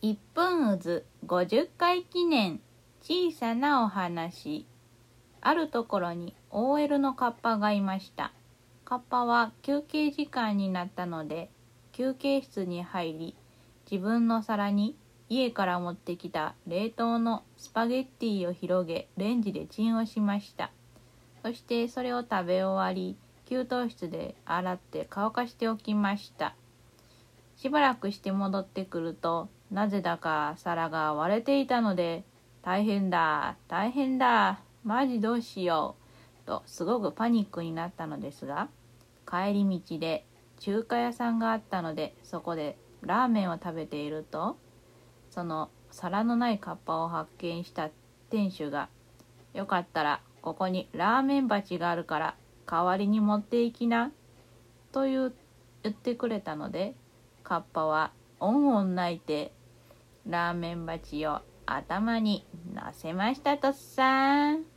1分渦50回記念小さなお話。あるところに OL のカッパがいました。カッパは休憩時間になったので休憩室に入り自分の皿に家から持ってきた冷凍のスパゲッティを広げレンジでチンをしました。そしてそれを食べ終わり給湯室で洗って乾かしておきました。しばらくして戻ってくるとなぜだか皿が割れていたので大変だ大変だマジどうしようとすごくパニックになったのですが帰り道で中華屋さんがあったのでそこでラーメンを食べているとその皿のないカッパを発見した店主が「よかったらここにラーメン鉢があるから代わりに持っていきな」と言言ってくれたのでカッパはおんおん泣いてラーメン鉢を頭に乗せましたとさ。